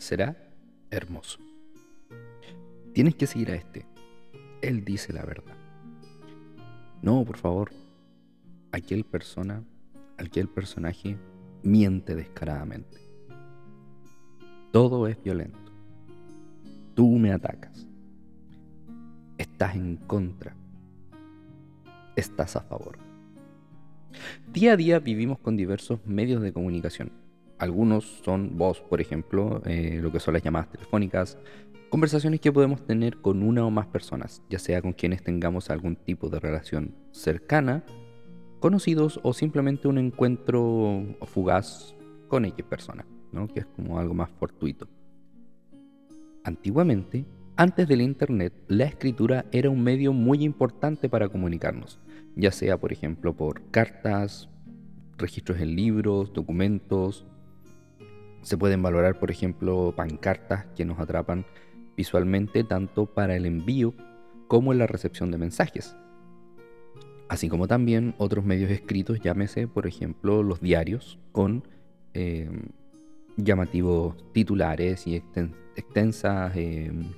será hermoso. Tienes que seguir a este. Él dice la verdad. No, por favor. Aquel persona, aquel personaje miente descaradamente. Todo es violento. Tú me atacas. Estás en contra. Estás a favor. Día a día vivimos con diversos medios de comunicación. Algunos son voz, por ejemplo, eh, lo que son las llamadas telefónicas, conversaciones que podemos tener con una o más personas, ya sea con quienes tengamos algún tipo de relación cercana, conocidos o simplemente un encuentro fugaz con X persona, ¿no? que es como algo más fortuito. Antiguamente, antes del Internet, la escritura era un medio muy importante para comunicarnos, ya sea por ejemplo por cartas, registros en libros, documentos. Se pueden valorar por ejemplo pancartas que nos atrapan visualmente tanto para el envío como en la recepción de mensajes. Así como también otros medios escritos, llámese por ejemplo los diarios con em, llamativos titulares y extensas em,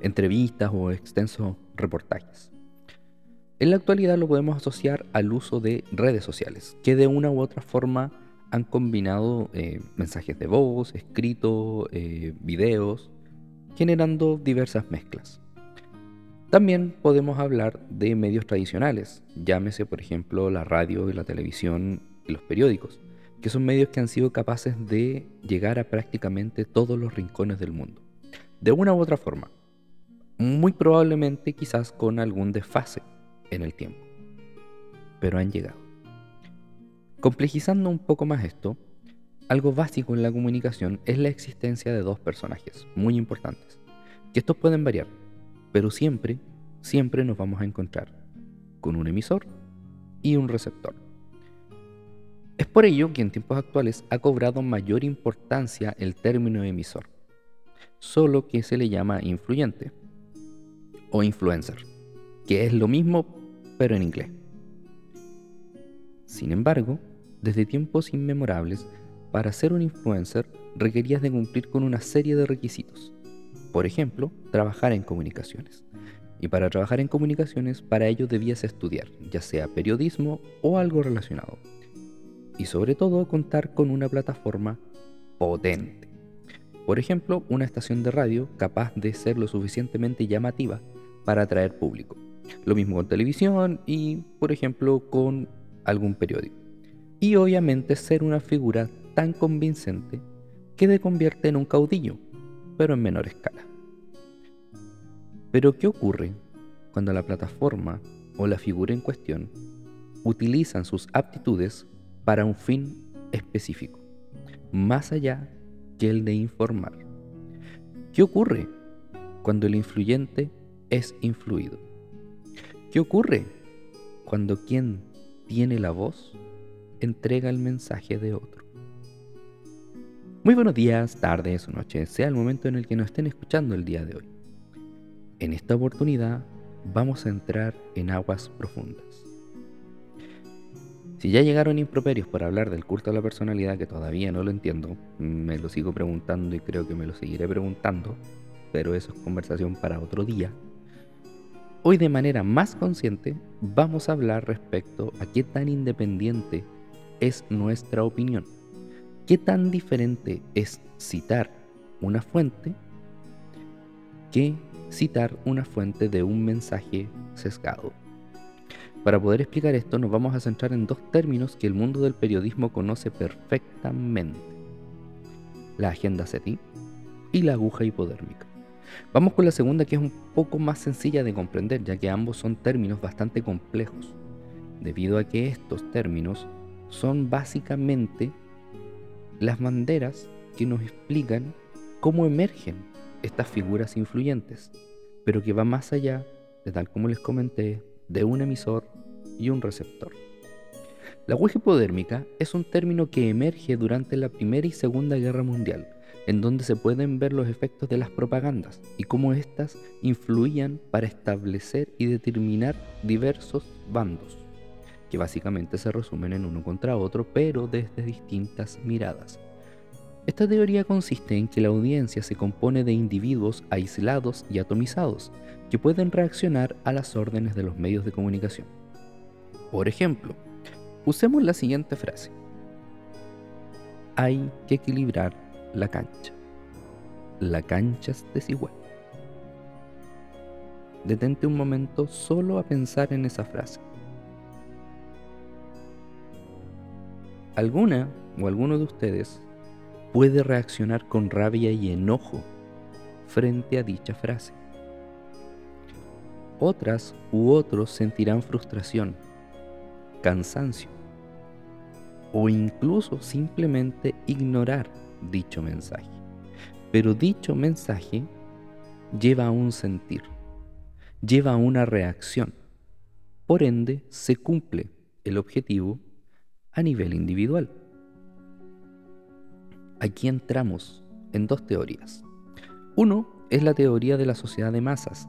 entrevistas o extensos reportajes. En la actualidad lo podemos asociar al uso de redes sociales, que de una u otra forma han combinado eh, mensajes de voz, escritos, eh, videos, generando diversas mezclas. También podemos hablar de medios tradicionales, llámese por ejemplo la radio y la televisión y los periódicos, que son medios que han sido capaces de llegar a prácticamente todos los rincones del mundo. De una u otra forma, muy probablemente quizás con algún desfase en el tiempo. Pero han llegado. Complejizando un poco más esto, algo básico en la comunicación es la existencia de dos personajes muy importantes, que estos pueden variar, pero siempre, siempre nos vamos a encontrar con un emisor y un receptor. Es por ello que en tiempos actuales ha cobrado mayor importancia el término emisor, solo que se le llama influyente o influencer, que es lo mismo pero en inglés. Sin embargo, desde tiempos inmemorables, para ser un influencer requerías de cumplir con una serie de requisitos. Por ejemplo, trabajar en comunicaciones. Y para trabajar en comunicaciones, para ello debías estudiar, ya sea periodismo o algo relacionado. Y sobre todo contar con una plataforma potente. Por ejemplo, una estación de radio capaz de ser lo suficientemente llamativa para atraer público. Lo mismo con televisión y, por ejemplo, con algún periódico. Y obviamente ser una figura tan convincente que te convierte en un caudillo, pero en menor escala. Pero ¿qué ocurre cuando la plataforma o la figura en cuestión utilizan sus aptitudes para un fin específico, más allá que el de informar? ¿Qué ocurre cuando el influyente es influido. ¿Qué ocurre cuando quien tiene la voz entrega el mensaje de otro? Muy buenos días, tardes o noches, sea el momento en el que nos estén escuchando el día de hoy. En esta oportunidad vamos a entrar en aguas profundas. Si ya llegaron improperios por hablar del culto a la personalidad, que todavía no lo entiendo, me lo sigo preguntando y creo que me lo seguiré preguntando, pero eso es conversación para otro día. Hoy de manera más consciente vamos a hablar respecto a qué tan independiente es nuestra opinión, qué tan diferente es citar una fuente que citar una fuente de un mensaje sesgado. Para poder explicar esto nos vamos a centrar en dos términos que el mundo del periodismo conoce perfectamente. La agenda SETI y la aguja hipodérmica. Vamos con la segunda que es un poco más sencilla de comprender, ya que ambos son términos bastante complejos, debido a que estos términos son básicamente las banderas que nos explican cómo emergen estas figuras influyentes, pero que va más allá de tal como les comenté, de un emisor y un receptor. La huella hipodérmica es un término que emerge durante la Primera y Segunda Guerra Mundial en donde se pueden ver los efectos de las propagandas y cómo éstas influían para establecer y determinar diversos bandos, que básicamente se resumen en uno contra otro, pero desde distintas miradas. Esta teoría consiste en que la audiencia se compone de individuos aislados y atomizados que pueden reaccionar a las órdenes de los medios de comunicación. Por ejemplo, usemos la siguiente frase. Hay que equilibrar la cancha. La cancha es desigual. Detente un momento solo a pensar en esa frase. ¿Alguna o alguno de ustedes puede reaccionar con rabia y enojo frente a dicha frase. Otras u otros sentirán frustración, cansancio o incluso simplemente ignorar dicho mensaje. Pero dicho mensaje lleva a un sentir, lleva a una reacción. Por ende, se cumple el objetivo a nivel individual. Aquí entramos en dos teorías. Uno es la teoría de la sociedad de masas,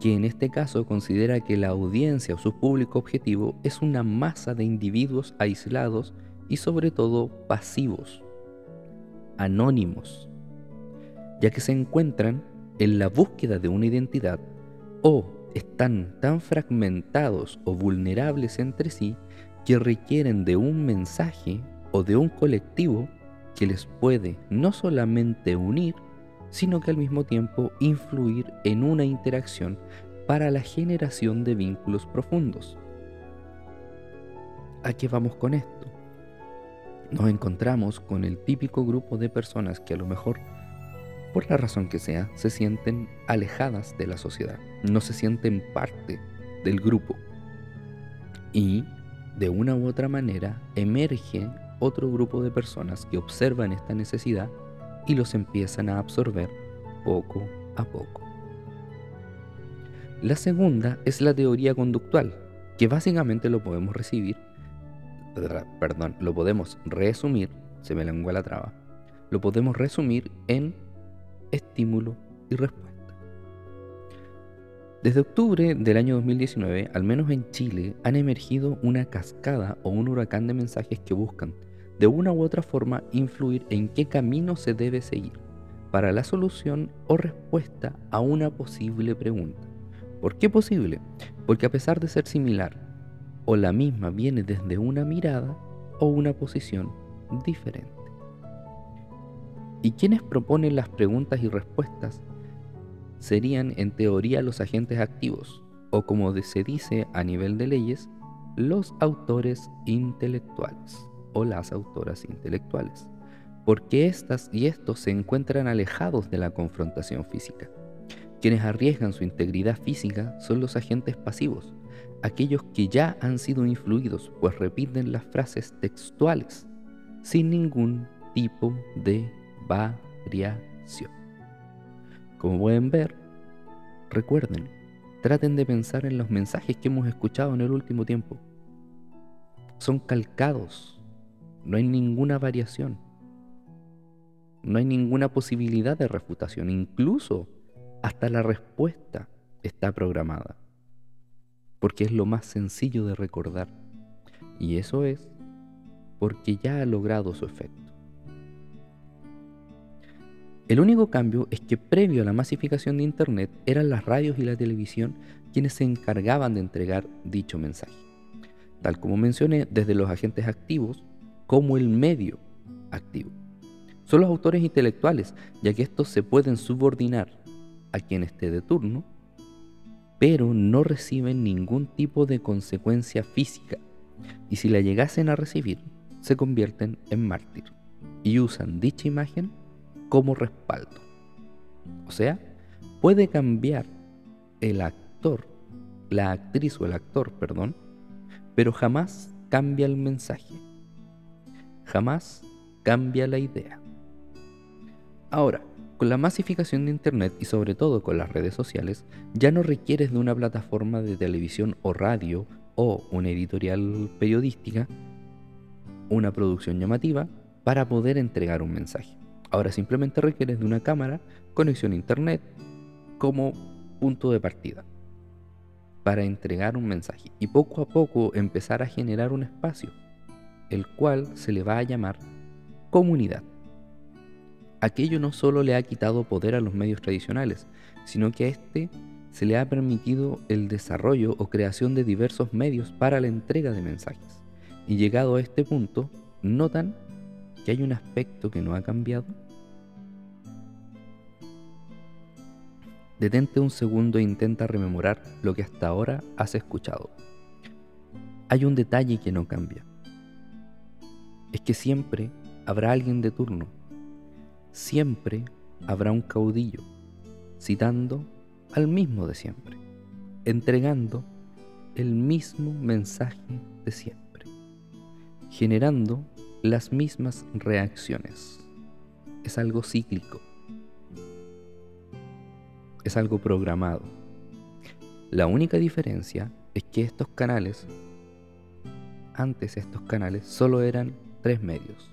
que en este caso considera que la audiencia o su público objetivo es una masa de individuos aislados y sobre todo pasivos, anónimos, ya que se encuentran en la búsqueda de una identidad o están tan fragmentados o vulnerables entre sí que requieren de un mensaje o de un colectivo que les puede no solamente unir, sino que al mismo tiempo influir en una interacción para la generación de vínculos profundos. ¿A qué vamos con esto? Nos encontramos con el típico grupo de personas que a lo mejor, por la razón que sea, se sienten alejadas de la sociedad, no se sienten parte del grupo y de una u otra manera emerge otro grupo de personas que observan esta necesidad y los empiezan a absorber poco a poco. La segunda es la teoría conductual, que básicamente lo podemos recibir, perdón, lo podemos resumir, se me lengua la traba, lo podemos resumir en estímulo y respuesta. Desde octubre del año 2019, al menos en Chile, han emergido una cascada o un huracán de mensajes que buscan de una u otra forma influir en qué camino se debe seguir para la solución o respuesta a una posible pregunta. ¿Por qué posible? Porque a pesar de ser similar, o la misma viene desde una mirada o una posición diferente. ¿Y quienes proponen las preguntas y respuestas? Serían en teoría los agentes activos, o como se dice a nivel de leyes, los autores intelectuales o las autoras intelectuales, porque éstas y estos se encuentran alejados de la confrontación física. Quienes arriesgan su integridad física son los agentes pasivos, aquellos que ya han sido influidos, pues repiten las frases textuales, sin ningún tipo de variación. Como pueden ver, recuerden, traten de pensar en los mensajes que hemos escuchado en el último tiempo. Son calcados no hay ninguna variación. No hay ninguna posibilidad de refutación. Incluso hasta la respuesta está programada. Porque es lo más sencillo de recordar. Y eso es porque ya ha logrado su efecto. El único cambio es que previo a la masificación de Internet eran las radios y la televisión quienes se encargaban de entregar dicho mensaje. Tal como mencioné, desde los agentes activos como el medio activo. Son los autores intelectuales, ya que estos se pueden subordinar a quien esté de turno, pero no reciben ningún tipo de consecuencia física, y si la llegasen a recibir, se convierten en mártir y usan dicha imagen como respaldo. O sea, puede cambiar el actor, la actriz o el actor, perdón, pero jamás cambia el mensaje jamás cambia la idea. Ahora, con la masificación de Internet y sobre todo con las redes sociales, ya no requieres de una plataforma de televisión o radio o una editorial periodística, una producción llamativa, para poder entregar un mensaje. Ahora simplemente requieres de una cámara, conexión a Internet como punto de partida para entregar un mensaje y poco a poco empezar a generar un espacio el cual se le va a llamar comunidad. aquello no solo le ha quitado poder a los medios tradicionales, sino que a este se le ha permitido el desarrollo o creación de diversos medios para la entrega de mensajes. Y llegado a este punto, notan que hay un aspecto que no ha cambiado. Detente un segundo e intenta rememorar lo que hasta ahora has escuchado. Hay un detalle que no cambia. Es que siempre habrá alguien de turno. Siempre habrá un caudillo, citando al mismo de siempre, entregando el mismo mensaje de siempre, generando las mismas reacciones. Es algo cíclico, es algo programado. La única diferencia es que estos canales, antes estos canales solo eran tres medios.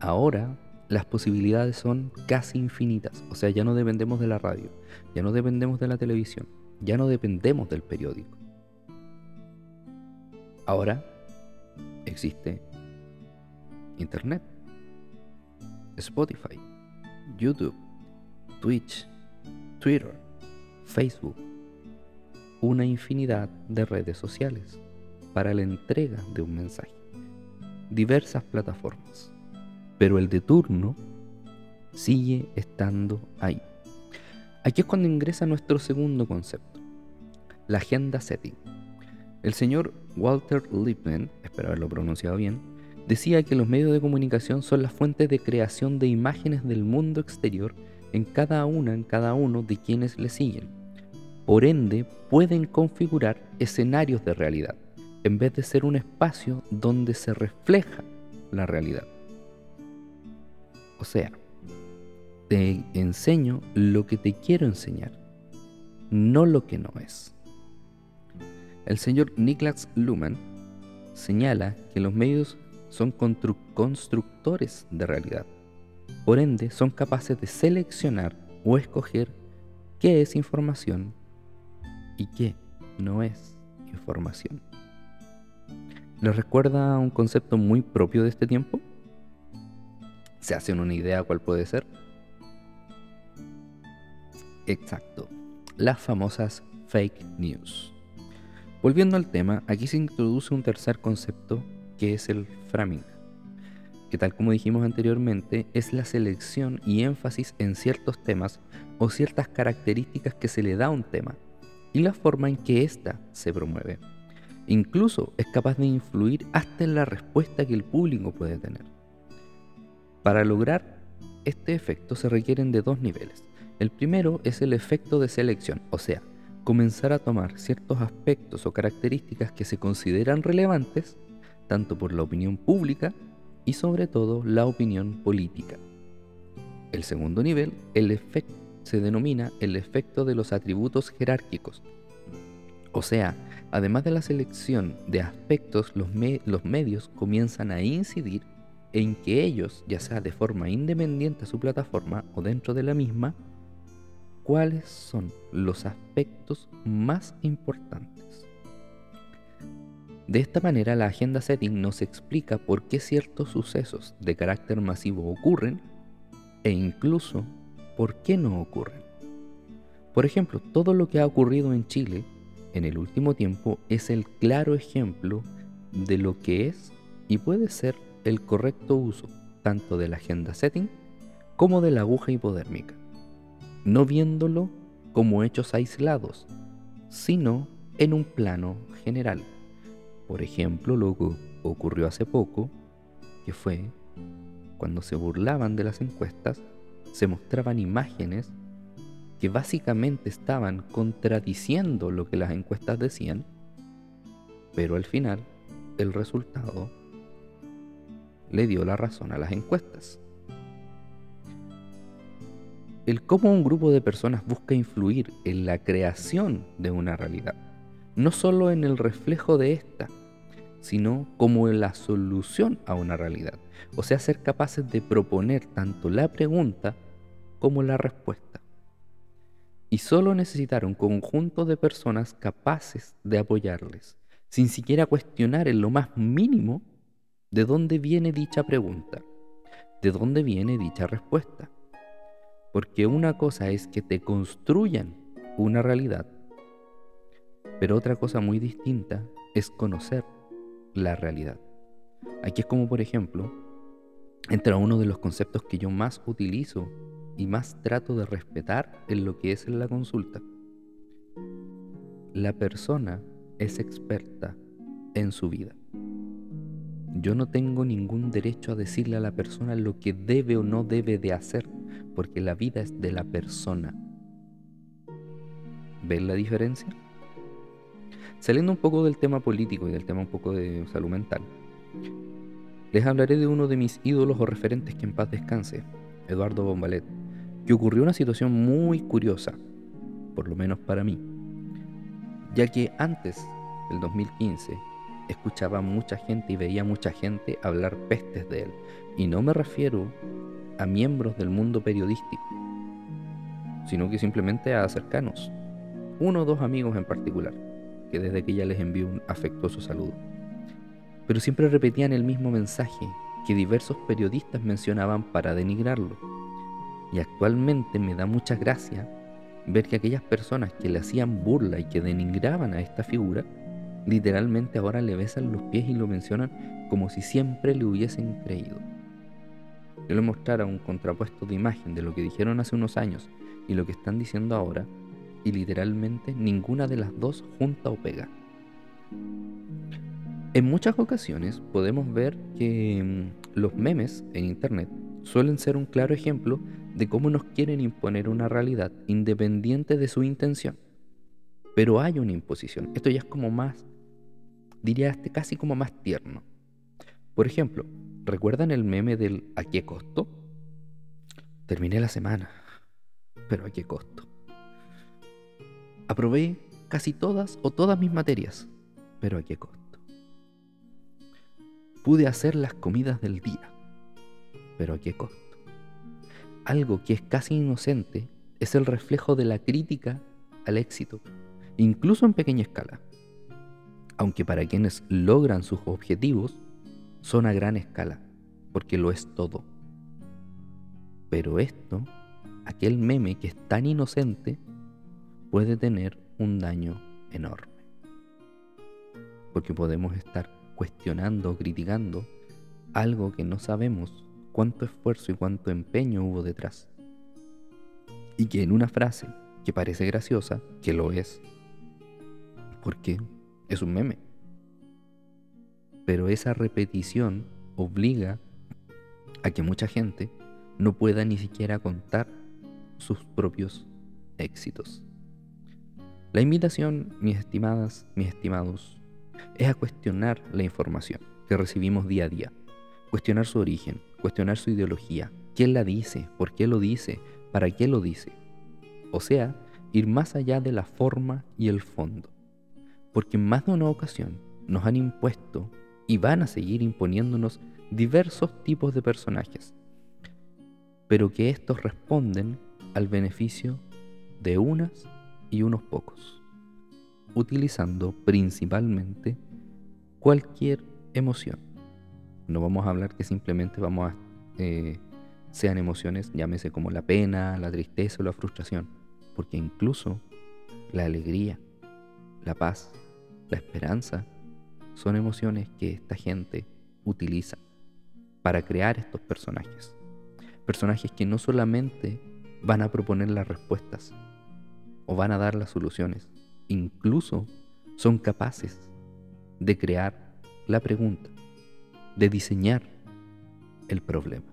Ahora las posibilidades son casi infinitas. O sea, ya no dependemos de la radio, ya no dependemos de la televisión, ya no dependemos del periódico. Ahora existe Internet, Spotify, YouTube, Twitch, Twitter, Facebook, una infinidad de redes sociales para la entrega de un mensaje, diversas plataformas pero el de turno sigue estando ahí. Aquí es cuando ingresa nuestro segundo concepto, la agenda setting. El señor Walter Lippmann, espero haberlo pronunciado bien, decía que los medios de comunicación son las fuentes de creación de imágenes del mundo exterior en cada una, en cada uno de quienes le siguen. Por ende, pueden configurar escenarios de realidad, en vez de ser un espacio donde se refleja la realidad. O sea, te enseño lo que te quiero enseñar, no lo que no es. El señor Niklas Luhmann señala que los medios son constructores de realidad. Por ende, son capaces de seleccionar o escoger qué es información y qué no es información. ¿Les recuerda un concepto muy propio de este tiempo? ¿Se hacen una idea cuál puede ser? Exacto, las famosas fake news. Volviendo al tema, aquí se introduce un tercer concepto que es el framing, que tal como dijimos anteriormente es la selección y énfasis en ciertos temas o ciertas características que se le da a un tema y la forma en que ésta se promueve. Incluso es capaz de influir hasta en la respuesta que el público puede tener. Para lograr este efecto se requieren de dos niveles. El primero es el efecto de selección, o sea, comenzar a tomar ciertos aspectos o características que se consideran relevantes, tanto por la opinión pública y sobre todo la opinión política. El segundo nivel el se denomina el efecto de los atributos jerárquicos. O sea, además de la selección de aspectos, los, los medios comienzan a incidir en que ellos, ya sea de forma independiente a su plataforma o dentro de la misma, cuáles son los aspectos más importantes. De esta manera, la agenda setting nos explica por qué ciertos sucesos de carácter masivo ocurren e incluso por qué no ocurren. Por ejemplo, todo lo que ha ocurrido en Chile en el último tiempo es el claro ejemplo de lo que es y puede ser el correcto uso tanto de la agenda setting como de la aguja hipodérmica, no viéndolo como hechos aislados, sino en un plano general. Por ejemplo, lo que ocurrió hace poco, que fue cuando se burlaban de las encuestas, se mostraban imágenes que básicamente estaban contradiciendo lo que las encuestas decían, pero al final el resultado le dio la razón a las encuestas. El cómo un grupo de personas busca influir en la creación de una realidad, no solo en el reflejo de esta, sino como la solución a una realidad, o sea, ser capaces de proponer tanto la pregunta como la respuesta. Y solo necesitar un conjunto de personas capaces de apoyarles, sin siquiera cuestionar en lo más mínimo ¿De dónde viene dicha pregunta? de dónde viene dicha respuesta. Porque una cosa es que te construyan una realidad, pero otra cosa muy distinta es conocer la realidad. Aquí es como, por ejemplo, entra uno de los conceptos que yo más utilizo y más trato de respetar en lo que es la consulta. La persona es experta en su vida. Yo no tengo ningún derecho a decirle a la persona lo que debe o no debe de hacer, porque la vida es de la persona. ¿Ven la diferencia? Saliendo un poco del tema político y del tema un poco de salud mental, les hablaré de uno de mis ídolos o referentes que en paz descanse, Eduardo Bombalet, que ocurrió una situación muy curiosa, por lo menos para mí, ya que antes del 2015 escuchaba mucha gente y veía mucha gente hablar pestes de él, y no me refiero a miembros del mundo periodístico, sino que simplemente a cercanos, uno o dos amigos en particular, que desde les envío un afectuoso saludo. Pero siempre repetían el mismo mensaje que diversos periodistas mencionaban para denigrarlo. Y actualmente me da mucha gracia ver que aquellas personas que le hacían burla y que denigraban a esta figura, literalmente ahora le besan los pies y lo mencionan como si siempre le hubiesen creído. Yo le mostrara un contrapuesto de imagen de lo que dijeron hace unos años y lo que están diciendo ahora, y literalmente ninguna de las dos junta o pega. En muchas ocasiones podemos ver que mm, los memes en Internet suelen ser un claro ejemplo de cómo nos quieren imponer una realidad independiente de su intención. Pero hay una imposición. Esto ya es como más, diría este casi como más tierno. Por ejemplo, ¿recuerdan el meme del ¿a qué costo? Terminé la semana, pero ¿a qué costo? Aprobé casi todas o todas mis materias, pero ¿a qué costo? Pude hacer las comidas del día, pero ¿a qué costo? Algo que es casi inocente es el reflejo de la crítica al éxito, incluso en pequeña escala. Aunque para quienes logran sus objetivos, son a gran escala, porque lo es todo. Pero esto, aquel meme que es tan inocente, puede tener un daño enorme. Porque podemos estar cuestionando o criticando algo que no sabemos cuánto esfuerzo y cuánto empeño hubo detrás. Y que en una frase que parece graciosa, que lo es, porque es un meme. Pero esa repetición obliga a que mucha gente no pueda ni siquiera contar sus propios éxitos. La invitación, mis estimadas, mis estimados, es a cuestionar la información que recibimos día a día, cuestionar su origen, cuestionar su ideología, quién la dice, por qué lo dice, para qué lo dice. O sea, ir más allá de la forma y el fondo. Porque en más de una ocasión nos han impuesto y van a seguir imponiéndonos diversos tipos de personajes, pero que estos responden al beneficio de unas y unos pocos, utilizando principalmente cualquier emoción. No vamos a hablar que simplemente vamos a eh, sean emociones, llámese como la pena, la tristeza o la frustración, porque incluso la alegría, la paz, la esperanza son emociones que esta gente utiliza para crear estos personajes. Personajes que no solamente van a proponer las respuestas, o van a dar las soluciones. Incluso son capaces de crear la pregunta, de diseñar el problema.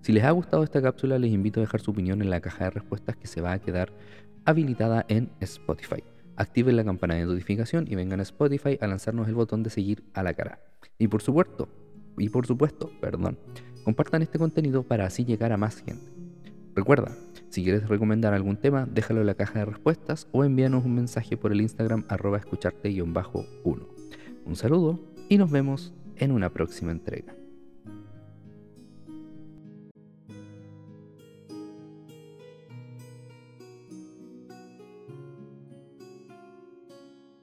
Si les ha gustado esta cápsula, les invito a dejar su opinión en la caja de respuestas que se va a quedar habilitada en Spotify. Activen la campana de notificación y vengan a Spotify a lanzarnos el botón de seguir a la cara. Y por supuesto, y por supuesto, perdón, compartan este contenido para así llegar a más gente. Recuerda, si quieres recomendar algún tema, déjalo en la caja de respuestas o envíanos un mensaje por el Instagram arroba escucharte-1. Un saludo y nos vemos en una próxima entrega.